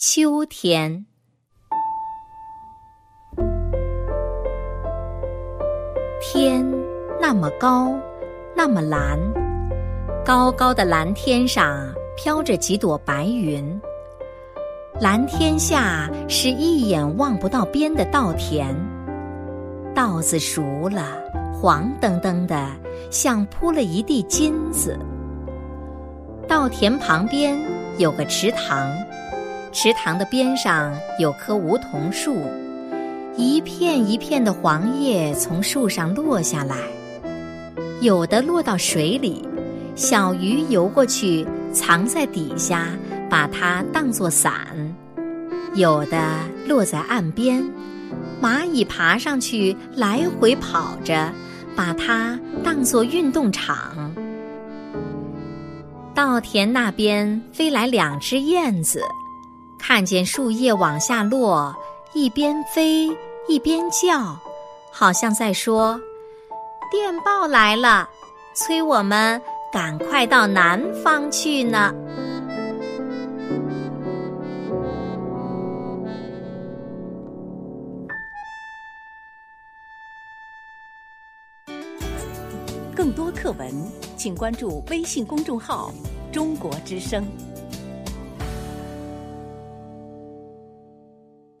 秋天，天那么高，那么蓝，高高的蓝天上飘着几朵白云。蓝天下是一眼望不到边的稻田，稻子熟了，黄澄澄的，像铺了一地金子。稻田旁边有个池塘。池塘的边上有棵梧桐树，一片一片的黄叶从树上落下来，有的落到水里，小鱼游过去藏在底下，把它当作伞；有的落在岸边，蚂蚁爬上去来回跑着，把它当作运动场。稻田那边飞来两只燕子。看见树叶往下落，一边飞一边叫，好像在说：“电报来了，催我们赶快到南方去呢。”更多课文，请关注微信公众号“中国之声”。